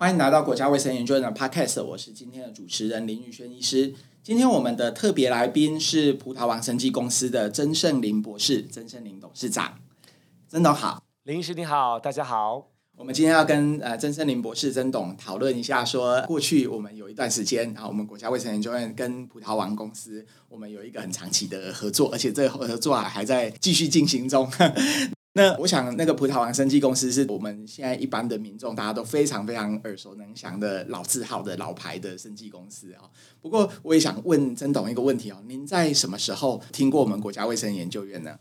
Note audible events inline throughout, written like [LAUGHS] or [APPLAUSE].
欢迎来到国家卫生研究院的 Podcast，我是今天的主持人林宇轩医师。今天我们的特别来宾是葡萄王生技公司的曾盛林博士，曾盛林董事长。曾董好，林医师你好，大家好。我们今天要跟呃曾盛林博士曾董讨论一下说，说过去我们有一段时间啊，我们国家卫生研究院跟葡萄王公司，我们有一个很长期的合作，而且这个合作啊还在继续进行中。那我想，那个葡萄王生技公司是我们现在一般的民众大家都非常非常耳熟能详的老字号的老牌的生技公司啊。不过，我也想问曾董一个问题哦：您在什么时候听过我们国家卫生研究院呢？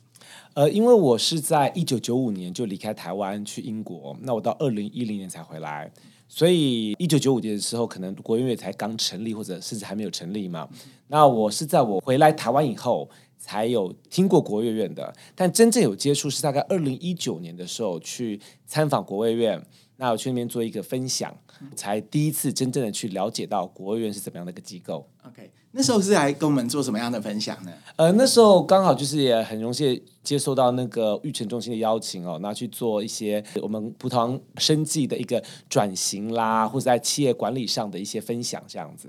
呃，因为我是在一九九五年就离开台湾去英国，那我到二零一零年才回来，所以一九九五年的时候，可能国院院才刚成立，或者甚至还没有成立嘛。那我是在我回来台湾以后。才有听过国务院的，但真正有接触是大概二零一九年的时候去参访国务院，那我去那边做一个分享，才第一次真正的去了解到国务院是怎么样的一个机构。OK。那时候是来跟我们做什么样的分享呢？呃，那时候刚好就是也很荣幸接受到那个育成中心的邀请哦，那去做一些我们葡萄王生计的一个转型啦，或者在企业管理上的一些分享，这样子。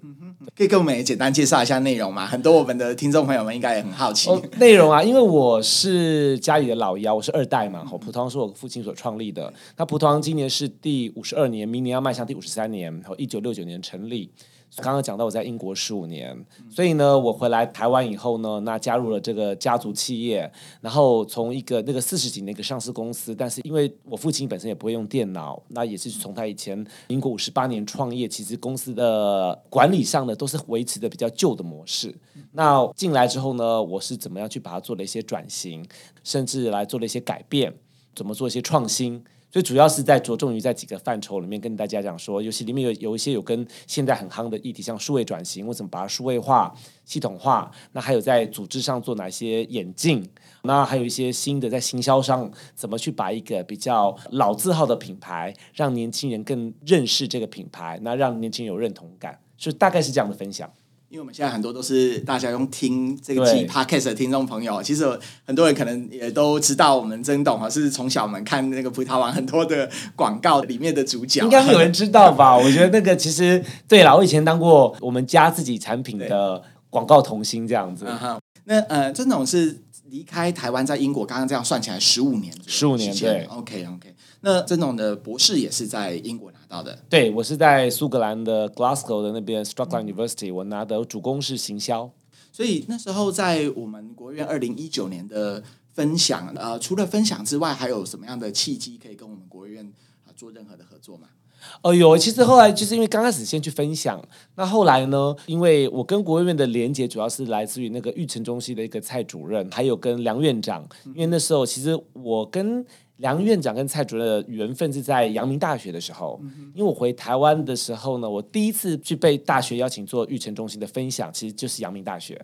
可以跟我们也简单介绍一下内容吗？很多我们的听众朋友们应该也很好奇。哦，内容啊，因为我是家里的老幺，我是二代嘛，哦，葡萄王是我父亲所创立的。那葡萄王今年是第五十二年，明年要迈向第五十三年，然后一九六九年成立。刚刚讲到我在英国十五年，所以呢，我回来台湾以后呢，那加入了这个家族企业，然后从一个那个四十几年一个上市公司，但是因为我父亲本身也不会用电脑，那也是从他以前英国五十八年创业，其实公司的管理上呢都是维持的比较旧的模式。那进来之后呢，我是怎么样去把它做了一些转型，甚至来做了一些改变，怎么做一些创新。所以主要是在着重于在几个范畴里面跟大家讲说，尤其里面有有一些有跟现在很夯的议题，像数位转型，为什么把它数位化、系统化？那还有在组织上做哪些演进？那还有一些新的在行销上，怎么去把一个比较老字号的品牌，让年轻人更认识这个品牌，那让年轻人有认同感，所以大概是这样的分享。因为我们现在很多都是大家用听这个 Podcast 的听众朋友，其实很多人可能也都知道我们曾董啊，是从小我们看那个葡萄王很多的广告里面的主角，应该有人知道吧？[LAUGHS] 我觉得那个其实对了，我以前当过我们家自己产品的广告童星这样子。那呃，曾董是离开台湾在英国，刚刚这样算起来十五年，十五年对。OK OK，那曾总的博士也是在英国拿到的，对，我是在苏格兰的 Glasgow 的那边 Strathclyde University，我拿的主攻是行销，所以那时候在我们国院二零一九年的分享，呃，除了分享之外，还有什么样的契机可以跟我们国院啊做任何的合作吗？哦，有，其实后来就是因为刚开始先去分享，那后来呢，因为我跟国务院的连接主要是来自于那个育成中心的一个蔡主任，还有跟梁院长，因为那时候其实我跟。梁院长跟蔡主任的缘分是在阳明大学的时候，因为我回台湾的时候呢，我第一次去被大学邀请做育成中心的分享，其实就是阳明大学，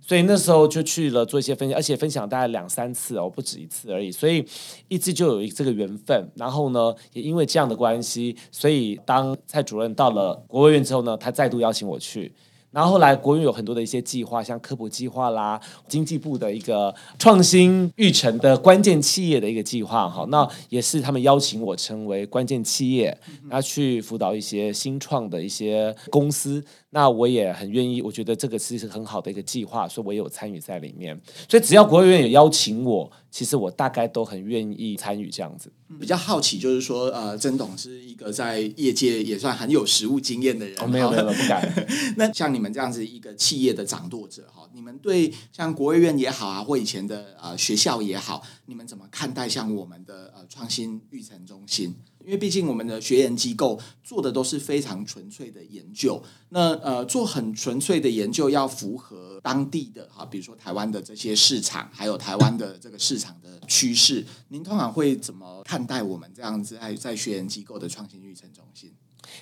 所以那时候就去了做一些分享，而且分享大概两三次哦，不止一次而已，所以一直就有这个缘分。然后呢，也因为这样的关系，所以当蔡主任到了国务院之后呢，他再度邀请我去。然后后来，国运有很多的一些计划，像科普计划啦，经济部的一个创新育成的关键企业的一个计划，哈，那也是他们邀请我成为关键企业，然后去辅导一些新创的一些公司。那我也很愿意，我觉得这个是很好的一个计划，所以我也有参与在里面。所以只要国务院有邀请我，其实我大概都很愿意参与这样子。比较好奇就是说，呃，曾董是一个在业界也算很有实务经验的人。哦，没有没有，不敢。[LAUGHS] 那像你们这样子一个企业的掌舵者哈，你们对像国务院也好啊，或以前的呃学校也好，你们怎么看待像我们的呃创新育成中心？因为毕竟我们的学研机构做的都是非常纯粹的研究，那呃做很纯粹的研究要符合当地的哈，比如说台湾的这些市场，还有台湾的这个市场的趋势，您通常会怎么看待我们这样子在在学研机构的创新育成中心？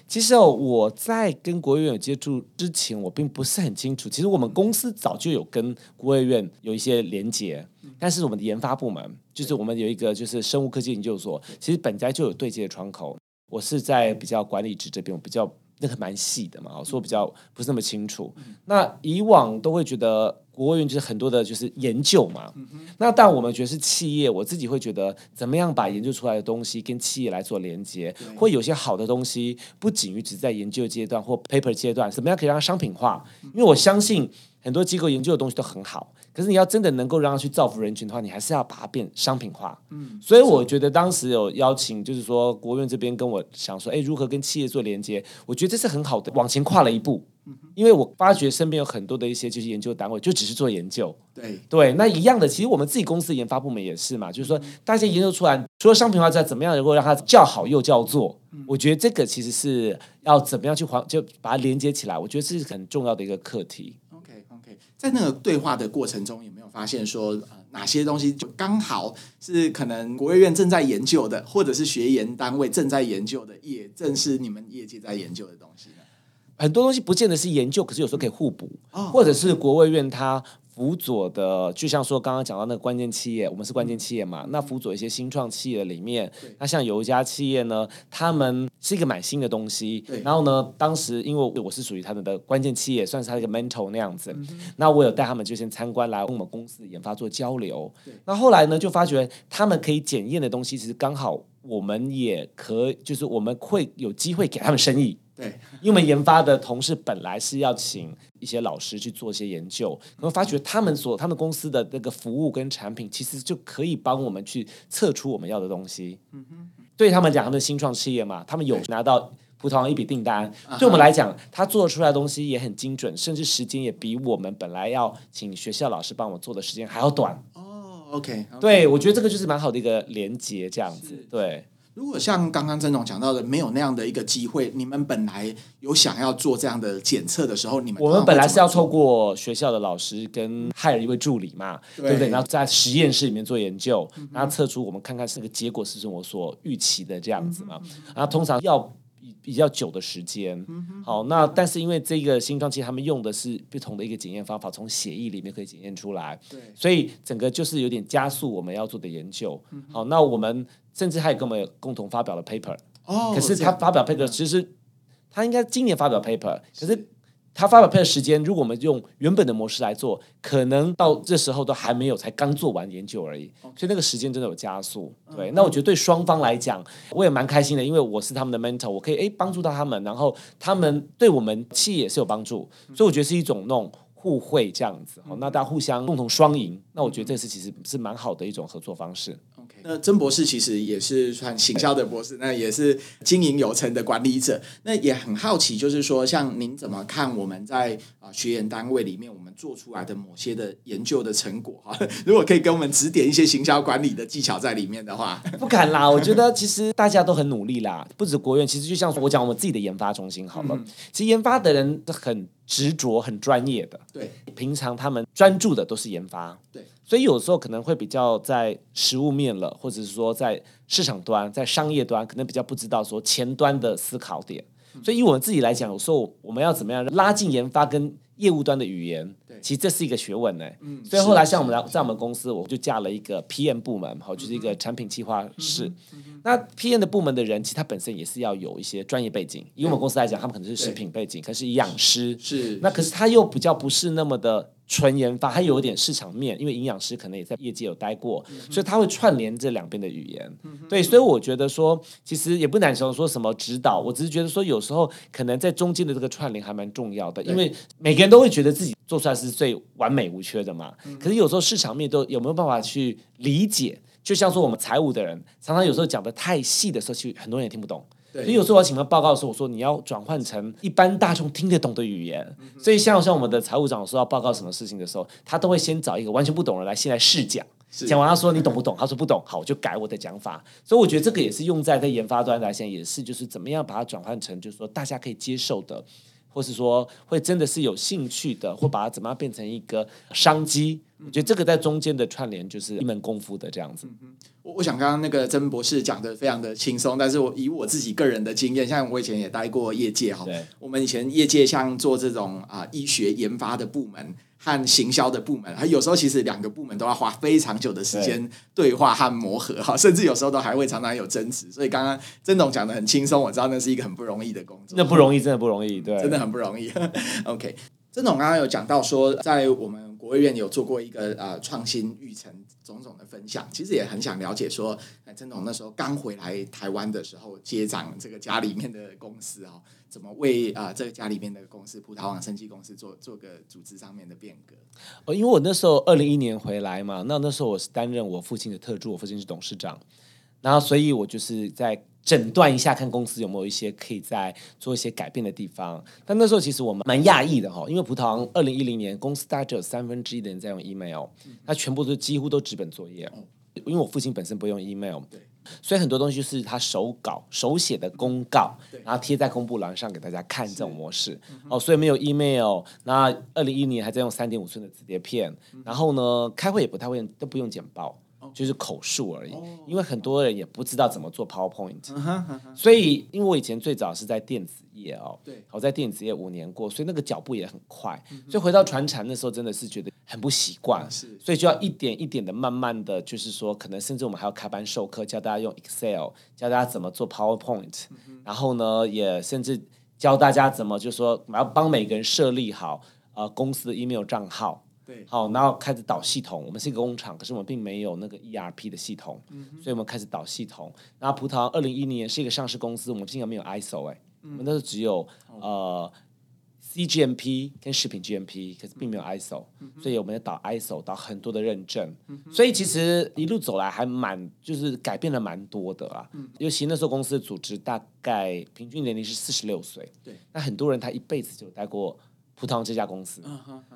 其实哦，我在跟国务院有接触之前，我并不是很清楚。其实我们公司早就有跟国务院有一些连接。但是我们的研发部门，就是我们有一个就是生物科技研究所，其实本来就有对接的窗口。我是在比较管理职这边，我比较那个蛮细的嘛，所以我比较不是那么清楚。那以往都会觉得国务院就是很多的就是研究嘛。嗯、那但我们觉得是企业，我自己会觉得怎么样把研究出来的东西跟企业来做连接，对会有些好的东西不仅于只在研究阶段或 paper 阶段，怎么样可以让它商品化？因为我相信很多机构研究的东西都很好。可是你要真的能够让它去造福人群的话，你还是要把它变商品化。嗯，所以我觉得当时有邀请，就是说国务院这边跟我想说，哎，如何跟企业做连接？我觉得这是很好的，往前跨了一步。因为我发觉身边有很多的一些就是研究单位，就只是做研究。对对，那一样的，其实我们自己公司的研发部门也是嘛，就是说大家研究出来，除了商品化之外，怎么样能够让它叫好又叫座？嗯，我觉得这个其实是要怎么样去环，就把它连接起来。我觉得这是很重要的一个课题。OK OK，在那个对话的过程中，有没有发现说，呃，哪些东西就刚好是可能国务院正在研究的，或者是学研单位正在研究的，也正是你们业界在研究的东西呢？很多东西不见得是研究，可是有时候可以互补，哦，或者是国卫院它。辅佐的，就像说刚刚讲到那个关键企业，我们是关键企业嘛。那辅佐一些新创企业里面，那像有一家企业呢，他们是一个蛮新的东西。然后呢，当时因为我是属于他们的关键企业，算是他一个 mentor 那样子。那我有带他们就先参观来，跟我们公司研发做交流。那后来呢，就发觉他们可以检验的东西，其实刚好我们也可，就是我们会有机会给他们生意。对，[LAUGHS] 因为我们研发的同事本来是要请一些老师去做一些研究，然后发觉他们所他们公司的那个服务跟产品，其实就可以帮我们去测出我们要的东西。嗯哼，对他们讲，他们新创企业嘛，他们有拿到葡萄牙一笔订单，对我们来讲，他做出来的东西也很精准，甚至时间也比我们本来要请学校老师帮我做的时间还要短。哦，OK，对，我觉得这个就是蛮好的一个连接，这样子，对。如果像刚刚曾总讲到的，没有那样的一个机会，你们本来有想要做这样的检测的时候，你们我们本来是要透过学校的老师跟害了一位助理嘛，对，对不对？然后在实验室里面做研究，嗯、然后测出我们看看这个结果是不是我所预期的这样子嘛。嗯、然后通常要比较久的时间，嗯、好，那但是因为这个新装其实他们用的是不同的一个检验方法，从血液里面可以检验出来，对，所以整个就是有点加速我们要做的研究。嗯、好，那我们。甚至还有跟我们共同发表了 paper，哦，可是他发表 paper，其实他应该今年发表 paper，可是他发表 paper 的时间，如果我们用原本的模式来做，可能到这时候都还没有，才刚做完研究而已，所以那个时间真的有加速。对，那我觉得对双方来讲，我也蛮开心的，因为我是他们的 mentor，我可以诶帮助到他们，然后他们对我们企业也是有帮助，所以我觉得是一种那种互惠这样子，好，那大家互相共同双赢，那我觉得这是其实是蛮好的一种合作方式。那曾博士其实也是算行销的博士，那也是经营有成的管理者。那也很好奇，就是说，像您怎么看我们在啊学研单位里面，我们做出来的某些的研究的成果哈？[LAUGHS] 如果可以给我们指点一些行销管理的技巧在里面的话，不敢啦。我觉得其实大家都很努力啦，不止国院，其实就像我讲我们自己的研发中心好了。嗯、其实研发的人很执着、很专业的，对，平常他们专注的都是研发，对。所以有时候可能会比较在实物面了，或者是说在市场端、在商业端，可能比较不知道说前端的思考点。所以以我们自己来讲，有时候我们要怎么样拉近研发跟业务端的语言，其实这是一个学问呢。所以后来像我们来在我们公司，我就架了一个 PM 部门，好，就是一个产品计划室。那 PM 的部门的人，其实他本身也是要有一些专业背景。以我们公司来讲，他们可能是食品背景，可是营养师是。那可是他又比较不是那么的。纯研发，他有一点市场面，因为营养师可能也在业界有待过，嗯、所以他会串联这两边的语言。嗯、对，所以我觉得说，其实也不难说说什么指导，我只是觉得说，有时候可能在中间的这个串联还蛮重要的，因为每个人都会觉得自己做出来是最完美无缺的嘛。嗯、可是有时候市场面都有没有办法去理解？就像说我们财务的人，常常有时候讲的太细的时候，其实很多人也听不懂。所以有时候我请他报告的时候，我说你要转换成一般大众听得懂的语言。嗯、所以像像我们的财务长说要报告什么事情的时候，他都会先找一个完全不懂的人来先来试讲，讲完他说你懂不懂？他说不懂，好，我就改我的讲法。所以我觉得这个也是用在在研发端来讲，也是就是怎么样把它转换成就是说大家可以接受的，或是说会真的是有兴趣的，或把它怎么样变成一个商机。我觉得这个在中间的串联就是一门功夫的这样子。我我想刚刚那个曾博士讲的非常的轻松，但是我以我自己个人的经验，像我以前也待过业界哈，我们以前业界像做这种啊、呃、医学研发的部门和行销的部门，还有时候其实两个部门都要花非常久的时间对话和磨合哈，甚至有时候都还会常常有争执。所以刚刚曾总讲的很轻松，我知道那是一个很不容易的工作，那不容易，真的不容易，对，真的很不容易。[LAUGHS] OK，曾总刚刚有讲到说，在我们。国卫院有做过一个呃创新育成种种的分享，其实也很想了解说，哎，曾总那时候刚回来台湾的时候接掌这个家里面的公司哦，怎么为啊、呃、这个家里面的公司葡萄网生技公司做做个组织上面的变革？呃，因为我那时候二零一一年回来嘛，那那时候我是担任我父亲的特助，我父亲是董事长，然后所以我就是在。诊断一下，看公司有没有一些可以再做一些改变的地方。但那时候其实我们蛮讶异的哈，因为葡萄王二零一零年公司大概只有三分之一的人在用 email，他全部都几乎都纸本作业。因为我父亲本身不用 email，所以很多东西是他手稿手写的公告，然后贴在公布栏上给大家看这种模式。哦，所以没有 email。那二零一零年还在用三点五寸的磁碟片，然后呢，开会也不太会用都不用简报。就是口述而已，因为很多人也不知道怎么做 PowerPoint，所以因为我以前最早是在电子业哦，对，我在电子业五年过，所以那个脚步也很快，所以回到传产的时候真的是觉得很不习惯，所以就要一点一点的慢慢的，就是说可能甚至我们还要开班授课，教大家用 Excel，教大家怎么做 PowerPoint，然后呢也甚至教大家怎么就是说要帮每个人设立好呃公司的 email 账号。对，好，然后开始导系统。我们是一个工厂，可是我们并没有那个 ERP 的系统，嗯、所以我们开始导系统。然后葡萄二零一零年是一个上市公司，我们竟然没有 ISO 哎、欸，嗯、我们那时候只有呃 CGMP 跟食品 GMP，可是并没有 ISO，、嗯、所以我们要导 ISO，导很多的认证。嗯、所以其实一路走来还蛮就是改变了蛮多的啊。嗯、尤其那时候公司的组织大概平均年龄是四十六岁，对，那很多人他一辈子就待过。葡萄王这家公司，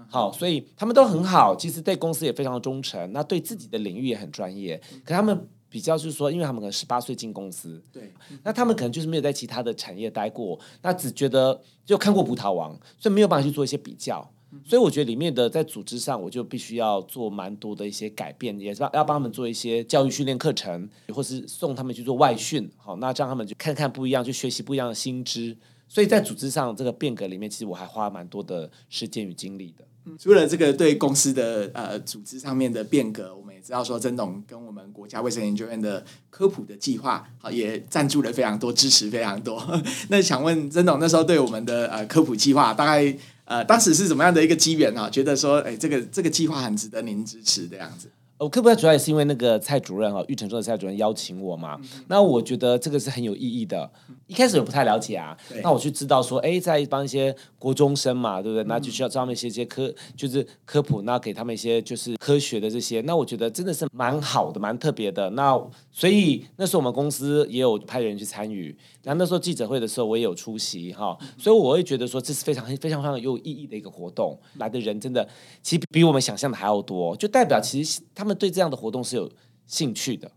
好，所以他们都很好，其实对公司也非常的忠诚，那对自己的领域也很专业。可他们比较就是说，因为他们可能十八岁进公司，对，那他们可能就是没有在其他的产业待过，那只觉得就看过葡萄王，所以没有办法去做一些比较。所以我觉得里面的在组织上，我就必须要做蛮多的一些改变，也是要帮他们做一些教育训练课程，或是送他们去做外训，好，那这样他们就看看不一样，就学习不一样的新知。所以在组织上这个变革里面，其实我还花蛮多的时间与精力的。除了这个对公司的呃组织上面的变革，我们也知道说曾总跟我们国家卫生研究院的科普的计划，好也赞助了非常多，支持非常多。[LAUGHS] 那想问曾总那时候对我们的呃科普计划，大概呃当时是怎么样的一个机缘啊？觉得说哎这个这个计划很值得您支持这样子。我科普主要也是因为那个蔡主任哈，玉成中的蔡主任邀请我嘛。嗯、那我觉得这个是很有意义的。一开始我不太了解啊，那我去知道说，哎，在帮一些国中生嘛，对不对？那就需要教他们一些些科，就是科普，那给他们一些就是科学的这些。那我觉得真的是蛮好的，蛮特别的。那所以那时候我们公司也有派人去参与。然后那时候记者会的时候，我也有出席哈。所以我会觉得说，这是非常非常非常有意义的一个活动。来的人真的其实比我们想象的还要多，就代表其实他们。他们对这样的活动是有兴趣的，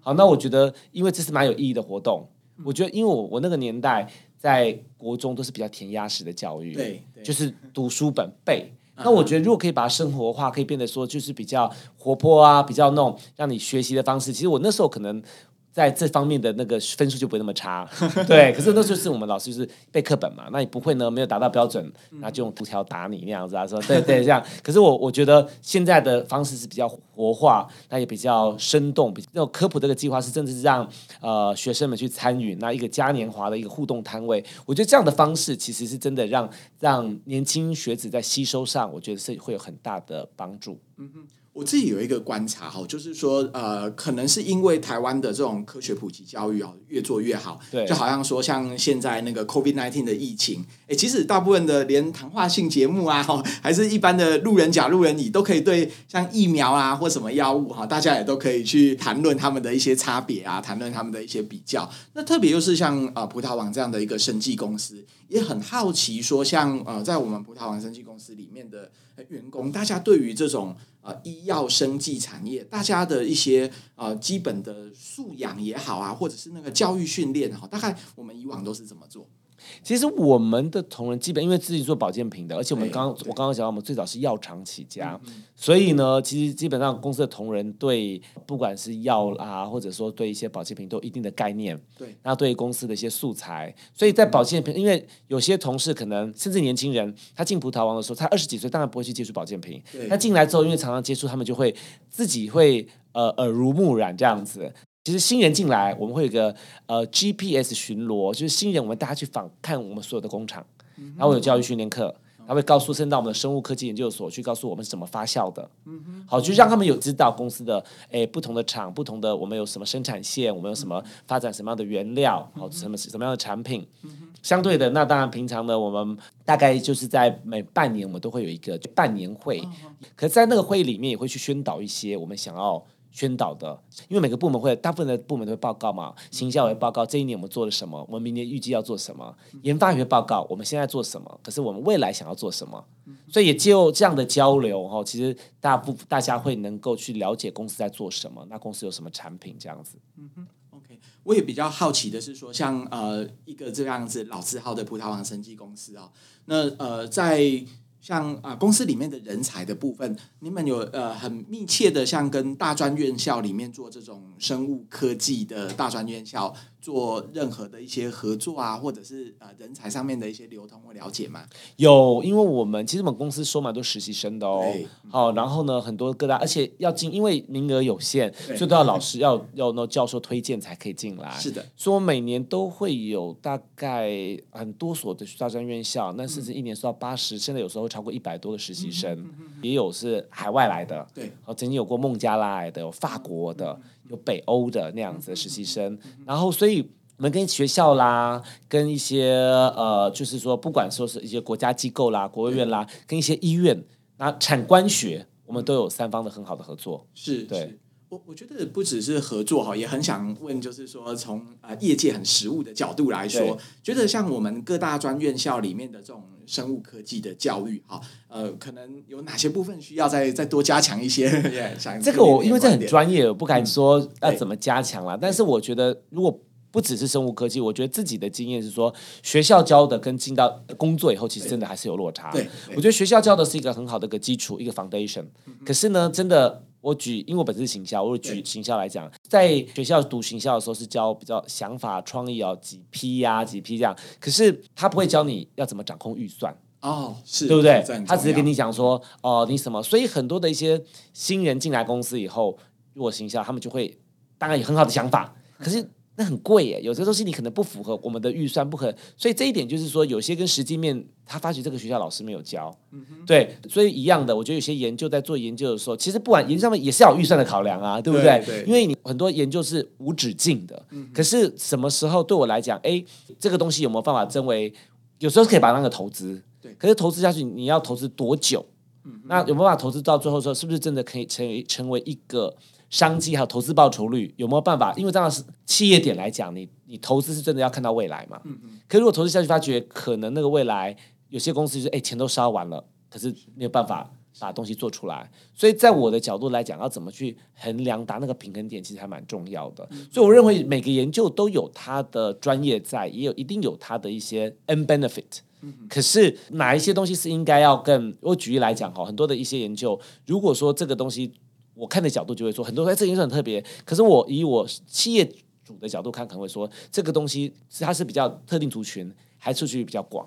好，那我觉得，因为这是蛮有意义的活动，我觉得，因为我我那个年代在国中都是比较填鸭式的教育，对，就是读书本背。那我觉得，如果可以把它生活化，可以变得说就是比较活泼啊，比较那种让你学习的方式。其实我那时候可能。在这方面的那个分数就不会那么差，[LAUGHS] 对。可是那就是我们老师就是背课本嘛，那你不会呢，没有达到标准，那就用藤条打你那样子啊，说 [LAUGHS] 对对这样。可是我我觉得现在的方式是比较活化，那也比较生动，比那种科普这个计划是真的是让呃学生们去参与，那一个嘉年华的一个互动摊位，我觉得这样的方式其实是真的让让年轻学子在吸收上，我觉得是会有很大的帮助。嗯哼。我自己有一个观察哈，就是说，呃，可能是因为台湾的这种科学普及教育哦，越做越好，对，就好像说像现在那个 COVID-19 的疫情，诶，其实大部分的连谈话性节目啊，哈，还是一般的路人甲、路人乙都可以对像疫苗啊或什么药物哈，大家也都可以去谈论他们的一些差别啊，谈论他们的一些比较。那特别又是像呃葡萄网这样的一个生技公司，也很好奇说，像呃在我们葡萄网生技公司里面的员工，大家对于这种。呃，医药生技产业，大家的一些呃基本的素养也好啊，或者是那个教育训练哈，大概我们以往都是怎么做？其实我们的同仁基本因为自己做保健品的，而且我们刚刚我刚刚讲到，我们最早是药厂起家，所以呢，其实基本上公司的同仁对不管是药啊，或者说对一些保健品都有一定的概念。对，那对公司的一些素材，所以在保健品，因为有些同事可能甚至年轻人，他进葡萄王的时候，他二十几岁，当然不会去接触保健品。对，他进来之后，因为常常接触，他们就会自己会呃耳濡目染这样子。其实新人进来，我们会有一个呃 GPS 巡逻，就是新人我们带他去访看我们所有的工厂，然后有教育训练课，他会告诉，甚至到我们的生物科技研究所去告诉我们是怎么发酵的。好，就让他们有知道公司的诶不同的厂，不同的我们有什么生产线，我们有什么发展什么样的原料，好，什么什么样的产品。相对的，那当然平常呢，我们大概就是在每半年我们都会有一个半年会，可是在那个会议里面也会去宣导一些我们想要。宣导的，因为每个部门会，大部分的部门都会报告嘛，行销也会报告这一年我们做了什么，我们明年预计要做什么，研发也会报告我们现在做什么，可是我们未来想要做什么，所以也就这样的交流哈，其实大部大家会能够去了解公司在做什么，那公司有什么产品这样子。嗯哼，OK，我也比较好奇的是说，像呃一个这样子老字号的葡萄王生技公司啊，那呃在。像啊，公司里面的人才的部分，你们有呃很密切的，像跟大专院校里面做这种生物科技的大专院校。做任何的一些合作啊，或者是呃人才上面的一些流通或了解吗？有，因为我们其实我们公司收蛮多实习生的哦。好，然后呢，很多各大，而且要进，因为名额有限，所以都要老师要要那教授推荐才可以进来。[LAUGHS] 是的，所以我每年都会有大概很多所的大专院校，那甚至一年收到八十，现在有时候会超过一百多个实习生，也有是海外来的。对，哦曾经有过孟加拉来的，有法国的。有北欧的那样子的实习生，然后所以我们跟学校啦，跟一些呃，就是说不管说是一些国家机构啦、国务院啦，跟一些医院，那产官学，我们都有三方的很好的合作。是，对。我我觉得不只是合作哈，也很想问，就是说从啊业界很实务的角度来说，觉得像我们各大专院校里面的这种生物科技的教育哈，呃，可能有哪些部分需要再再多加强一些？[LAUGHS] 这个我因为这很专业，我不敢说要怎么加强了。但是我觉得，如果不只是生物科技，我觉得自己的经验是说，学校教的跟进到工作以后，其实真的还是有落差。对，我觉得学校教的是一个很好的一个基础，一个 foundation。可是呢，真的。我举，因为我本身是行销，我举行销来讲，在学校读行销的时候是教比较想法创意哦，几批呀、啊，几批这样。可是他不会教你要怎么掌控预算哦，是对不对？他只是跟你讲说哦，你什么？所以很多的一些新人进来公司以后，如果行销，他们就会当然有很好的想法，可是。那很贵耶，有些东西你可能不符合我们的预算，不可，所以这一点就是说，有些跟实际面，他发觉这个学校老师没有教，嗯、对，所以一样的，我觉得有些研究在做研究的时候，其实不管研究上面也是要有预算的考量啊，对不对？对对，因为你很多研究是无止境的，嗯、可是什么时候对我来讲，哎，这个东西有没有办法成为？有时候可以把它那个投资，对，可是投资下去你要投资多久？嗯、那有没有办法投资到最后说，是不是真的可以成为成为一个？商机还有投资报酬率有没有办法？因为这样是企业点来讲，你你投资是真的要看到未来嘛。嗯嗯。可是如果投资下去，发觉可能那个未来有些公司就是哎钱都烧完了，可是没有办法把东西做出来。所以在我的角度来讲，要怎么去衡量达那个平衡点，其实还蛮重要的。所以我认为每个研究都有它的专业在，也有一定有它的一些 end benefit。可是哪一些东西是应该要更？我举例来讲哈，很多的一些研究，如果说这个东西。我看的角度就会说，很多哎，这件事很特别。可是我以我企业主的角度看，可能会说这个东西是它是比较特定族群，还出去比较广。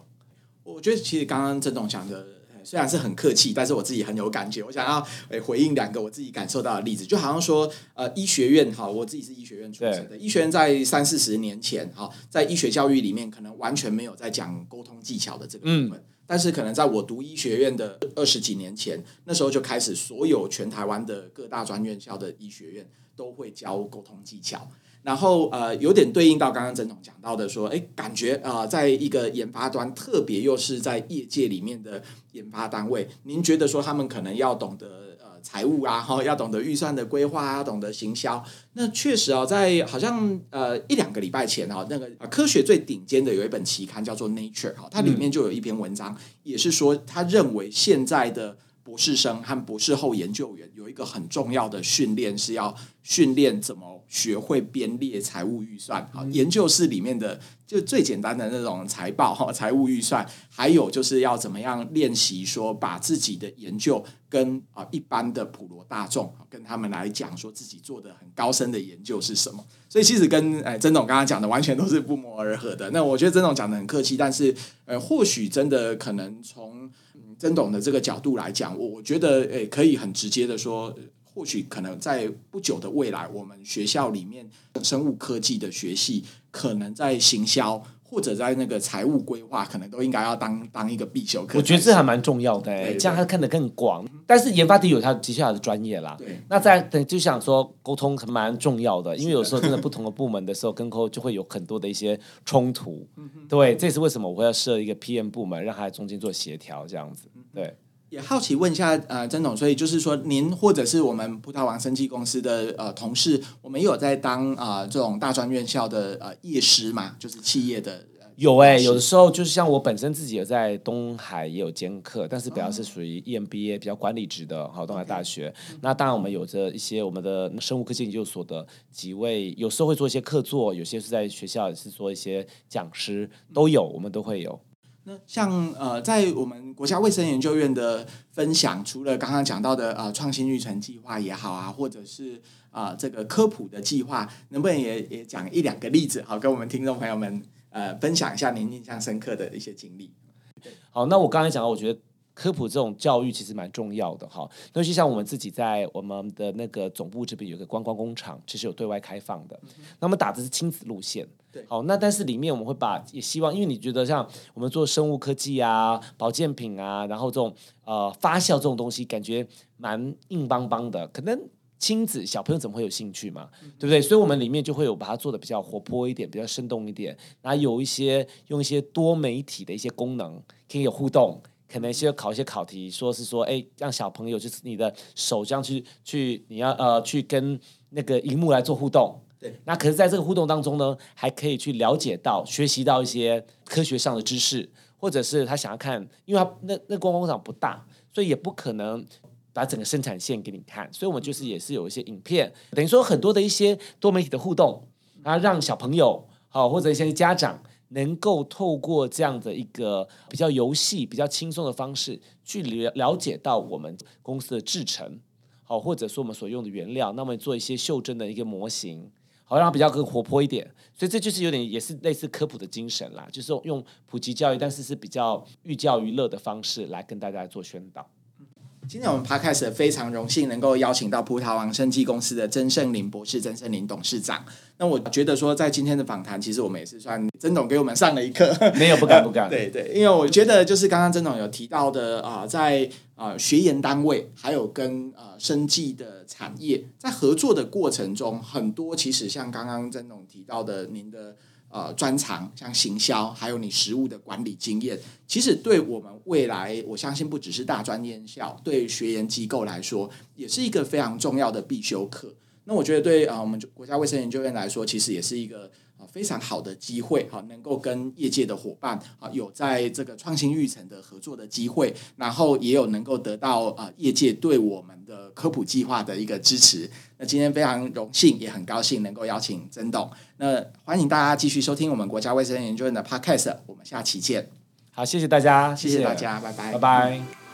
我觉得其实刚刚郑总讲的虽然是很客气，但是我自己很有感觉。我想要诶回应两个我自己感受到的例子，就好像说呃医学院哈，我自己是医学院出身的，对医学院在三四十年前哈，在医学教育里面可能完全没有在讲沟通技巧的这个部分。嗯但是可能在我读医学院的二十几年前，那时候就开始，所有全台湾的各大专院校的医学院都会教沟通技巧。然后呃，有点对应到刚刚曾总讲到的，说，哎，感觉啊、在一个研发端，特别又是在业界里面的研发单位，您觉得说他们可能要懂得。财务啊，哈，要懂得预算的规划啊，要懂得行销。那确实啊，在好像呃一两个礼拜前哈，那个科学最顶尖的有一本期刊叫做《Nature》哈，它里面就有一篇文章，也是说他认为现在的博士生和博士后研究员有一个很重要的训练，是要训练怎么学会编列财务预算。好，研究室里面的。就最简单的那种财报哈，财务预算，还有就是要怎么样练习说，把自己的研究跟啊一般的普罗大众跟他们来讲，说自己做的很高深的研究是什么。所以其实跟哎曾总刚刚讲的完全都是不谋而合的。那我觉得曾总讲的很客气，但是呃或许真的可能从曾董的这个角度来讲，我我觉得诶可以很直接的说。或许可能在不久的未来，我们学校里面生物科技的学系，可能在行销或者在那个财务规划，可能都应该要当当一个必修课。我觉得这还蛮重要的，哎，这样他看得更广。但是研发的有他接下来的专业啦。对，那在等就想说沟通还蛮重要的，因为有时候真的不同的部门的时候跟沟就会有很多的一些冲突。对，这是为什么我会要设一个 PM 部门，让他在中间做协调这样子。对。也好奇问一下，呃，曾总，所以就是说，您或者是我们葡萄王生技公司的呃同事，我们有在当啊、呃、这种大专院校的呃业师嘛，就是企业的。有哎、欸，有的时候就是像我本身自己有在东海也有兼课，但是比较是属于 EMBA 比较管理职的，好，东海大学。那当然我们有着一些我们的生物科技研究所的几位，有时候会做一些客座，有些是在学校也是做一些讲师，都有，我们都会有。那像呃，在我们国家卫生研究院的分享，除了刚刚讲到的呃创新育成计划也好啊，或者是啊、这个科普的计划，能不能也也讲一两个例子，好，跟我们听众朋友们呃分享一下您印象深刻的一些经历？好，那我刚才讲到，我觉得。科普这种教育其实蛮重要的哈，尤其像我们自己在我们的那个总部这边有个观光工厂，其实有对外开放的。那么打的是亲子路线，对，好，那但是里面我们会把也希望，因为你觉得像我们做生物科技啊、保健品啊，然后这种呃发酵这种东西，感觉蛮硬邦邦的，可能亲子小朋友怎么会有兴趣嘛？对不对？所以我们里面就会有把它做的比较活泼一点，比较生动一点，然后有一些用一些多媒体的一些功能，可以有互动。可能需要考一些考题，说是说，哎，让小朋友就是你的手这样去去，你要呃去跟那个荧幕来做互动。对，那可是在这个互动当中呢，还可以去了解到、学习到一些科学上的知识，或者是他想要看，因为他那那观光工厂不大，所以也不可能把整个生产线给你看，所以我们就是也是有一些影片，等于说很多的一些多媒体的互动，然后让小朋友好或者一些家长。能够透过这样的一个比较游戏、比较轻松的方式去了了解到我们公司的制程，好，或者说我们所用的原料，那么做一些袖珍的一个模型，好，让它比较更活泼一点。所以这就是有点也是类似科普的精神啦，就是用普及教育，但是是比较寓教于乐的方式来跟大家做宣导。今天我们 Podcast 非常荣幸能够邀请到葡萄王生技公司的曾盛林博士、曾盛林董事长。那我觉得说，在今天的访谈，其实我们也是算曾总给我们上了一课。[LAUGHS] 没有，不敢，[LAUGHS] 不敢。对对，因为我觉得就是刚刚曾总有提到的啊、呃，在啊、呃、学研单位还有跟啊、呃、生技的产业在合作的过程中，很多其实像刚刚曾总提到的，您的。呃，专长像行销，还有你实务的管理经验，其实对我们未来，我相信不只是大专院校，对学研机构来说，也是一个非常重要的必修课。那我觉得对啊、我们国家卫生研究院来说，其实也是一个。非常好的机会，哈，能够跟业界的伙伴啊，有在这个创新育成的合作的机会，然后也有能够得到啊业界对我们的科普计划的一个支持。那今天非常荣幸，也很高兴能够邀请曾董。那欢迎大家继续收听我们国家卫生研究院的 Podcast，我们下期见。好，谢谢大家，谢谢大家，拜拜，拜拜。